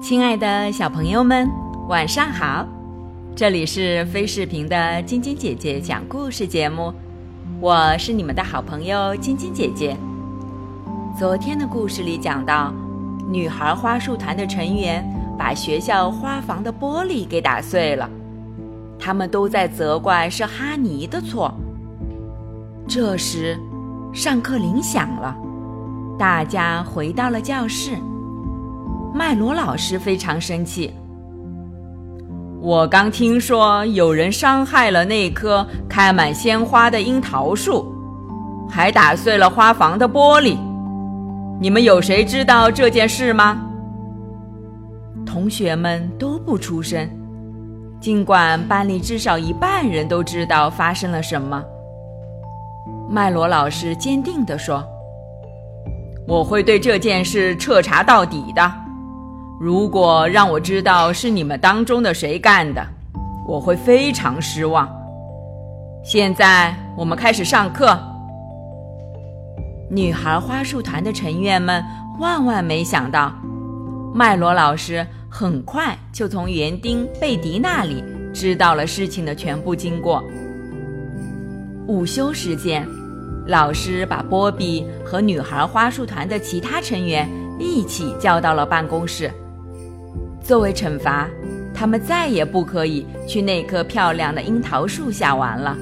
亲爱的小朋友们，晚上好！这里是飞视频的晶晶姐姐讲故事节目，我是你们的好朋友晶晶姐姐。昨天的故事里讲到，女孩花束团的成员把学校花房的玻璃给打碎了，他们都在责怪是哈尼的错。这时，上课铃响了，大家回到了教室。麦罗老师非常生气。我刚听说有人伤害了那棵开满鲜花的樱桃树，还打碎了花房的玻璃。你们有谁知道这件事吗？同学们都不出声，尽管班里至少一半人都知道发生了什么。麦罗老师坚定地说：“我会对这件事彻查到底的。”如果让我知道是你们当中的谁干的，我会非常失望。现在我们开始上课。女孩花束团的成员们万万没想到，麦罗老师很快就从园丁贝迪那里知道了事情的全部经过。午休时间，老师把波比和女孩花束团的其他成员一起叫到了办公室。作为惩罚，他们再也不可以去那棵漂亮的樱桃树下玩了。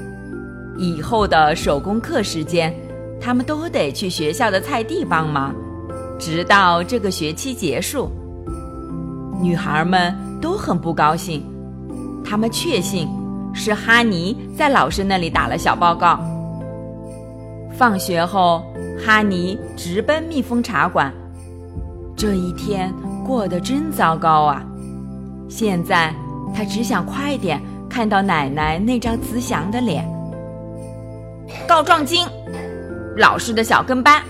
以后的手工课时间，他们都得去学校的菜地帮忙，直到这个学期结束。女孩们都很不高兴，她们确信是哈尼在老师那里打了小报告。放学后，哈尼直奔蜜蜂茶馆。这一天。过得真糟糕啊！现在他只想快点看到奶奶那张慈祥的脸。告状精，老师的小跟班，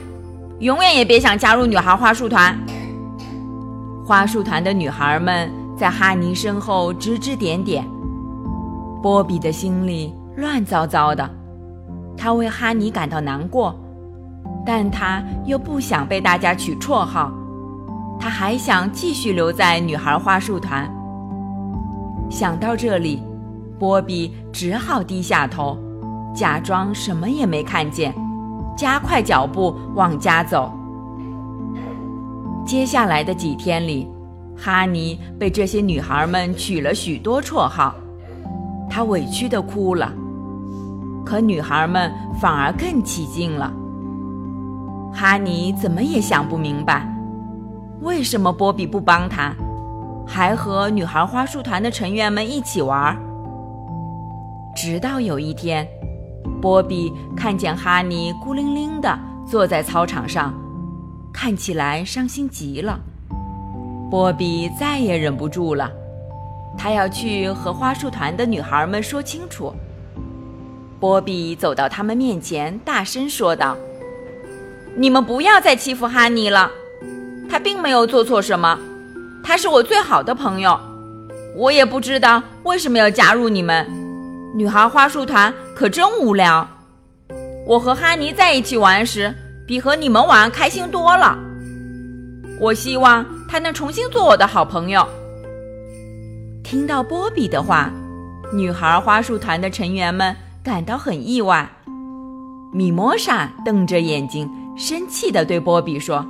永远也别想加入女孩花束团。花束团的女孩们在哈尼身后指指点点。波比的心里乱糟糟的，他为哈尼感到难过，但他又不想被大家取绰号。他还想继续留在女孩花束团。想到这里，波比只好低下头，假装什么也没看见，加快脚步往家走。接下来的几天里，哈尼被这些女孩们取了许多绰号，他委屈的哭了。可女孩们反而更起劲了。哈尼怎么也想不明白。为什么波比不帮他，还和女孩花束团的成员们一起玩？直到有一天，波比看见哈尼孤零零地坐在操场上，看起来伤心极了。波比再也忍不住了，他要去和花束团的女孩们说清楚。波比走到他们面前，大声说道：“你们不要再欺负哈尼了。”他并没有做错什么，他是我最好的朋友，我也不知道为什么要加入你们。女孩花束团可真无聊，我和哈尼在一起玩时，比和你们玩开心多了。我希望他能重新做我的好朋友。听到波比的话，女孩花束团的成员们感到很意外。米莫莎瞪着眼睛，生气地对波比说。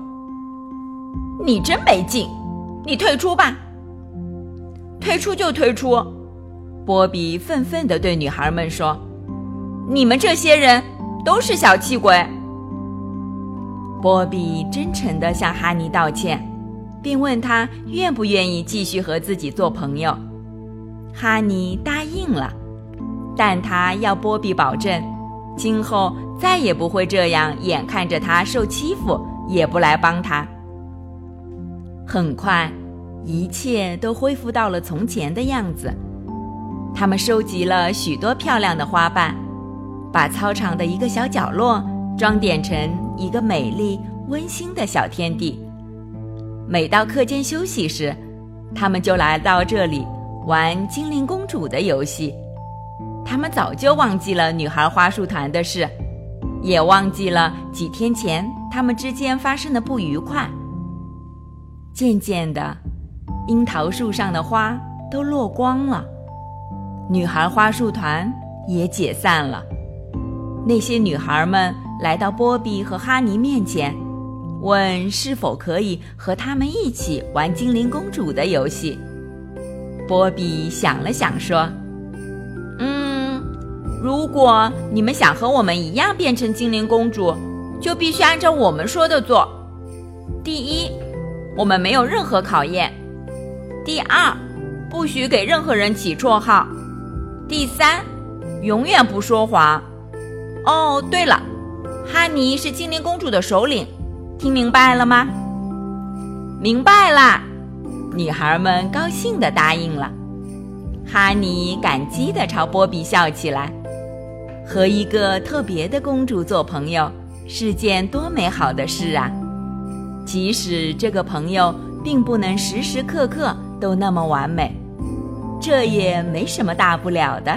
你真没劲，你退出吧。退出就退出，波比愤愤地对女孩们说：“你们这些人都是小气鬼。”波比真诚地向哈尼道歉，并问他愿不愿意继续和自己做朋友。哈尼答应了，但他要波比保证，今后再也不会这样眼看着他受欺负也不来帮他。很快，一切都恢复到了从前的样子。他们收集了许多漂亮的花瓣，把操场的一个小角落装点成一个美丽温馨的小天地。每到课间休息时，他们就来到这里玩精灵公主的游戏。他们早就忘记了女孩花束团的事，也忘记了几天前他们之间发生的不愉快。渐渐的，樱桃树上的花都落光了，女孩花束团也解散了。那些女孩们来到波比和哈尼面前，问是否可以和他们一起玩精灵公主的游戏。波比想了想说。嗯如果你们想和我们一样变成精灵公主，就必须按照我们说的做。第一，我们没有任何考验；第二，不许给任何人起绰号；第三，永远不说谎。哦，对了，哈尼是精灵公主的首领，听明白了吗？明白啦！女孩们高兴地答应了。哈尼感激地朝波比笑起来。和一个特别的公主做朋友是件多美好的事啊！即使这个朋友并不能时时刻刻都那么完美，这也没什么大不了的。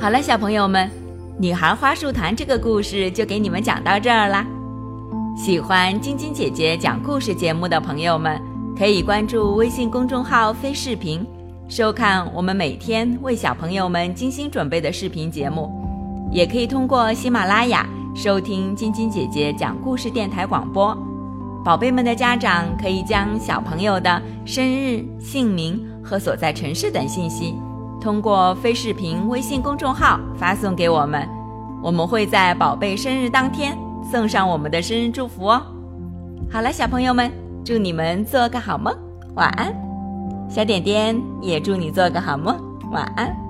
好了，小朋友们，《女孩花束团》这个故事就给你们讲到这儿啦。喜欢晶晶姐姐讲故事节目的朋友们，可以关注微信公众号“飞视频”。收看我们每天为小朋友们精心准备的视频节目，也可以通过喜马拉雅收听晶晶姐姐讲故事电台广播。宝贝们的家长可以将小朋友的生日、姓名和所在城市等信息，通过非视频微信公众号发送给我们，我们会在宝贝生日当天送上我们的生日祝福哦。好了，小朋友们，祝你们做个好梦，晚安。小点点也祝你做个好梦，晚安。